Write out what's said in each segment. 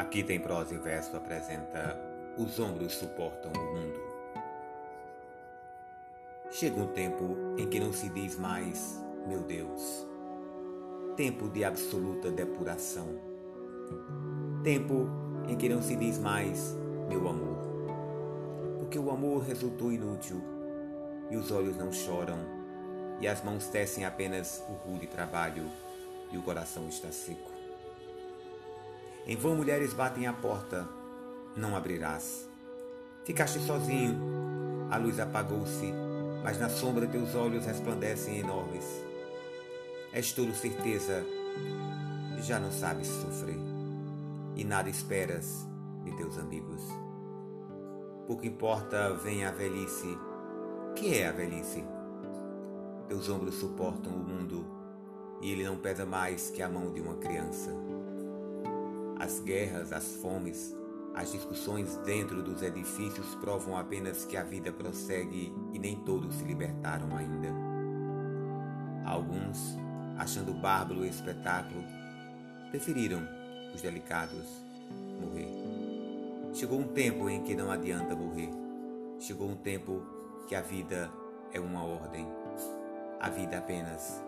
Aqui tem prosa e verso apresenta Os ombros suportam o mundo. Chega um tempo em que não se diz mais, meu Deus. Tempo de absoluta depuração. Tempo em que não se diz mais, meu amor. Porque o amor resultou inútil e os olhos não choram e as mãos tecem apenas o rude trabalho e o coração está seco. Em vão mulheres batem a porta, não abrirás. Ficaste sozinho, a luz apagou-se, mas na sombra teus olhos resplandecem enormes. És tudo certeza, já não sabes sofrer, e nada esperas de teus amigos. Pouco importa vem a velhice, que é a velhice? Teus ombros suportam o mundo, e ele não pesa mais que a mão de uma criança. As guerras, as fomes, as discussões dentro dos edifícios provam apenas que a vida prossegue e nem todos se libertaram ainda. Alguns, achando bárbaro o espetáculo, preferiram, os delicados, morrer. Chegou um tempo em que não adianta morrer. Chegou um tempo que a vida é uma ordem. A vida apenas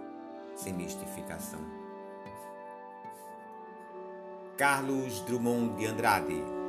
sem mistificação. Carlos Drummond de Andrade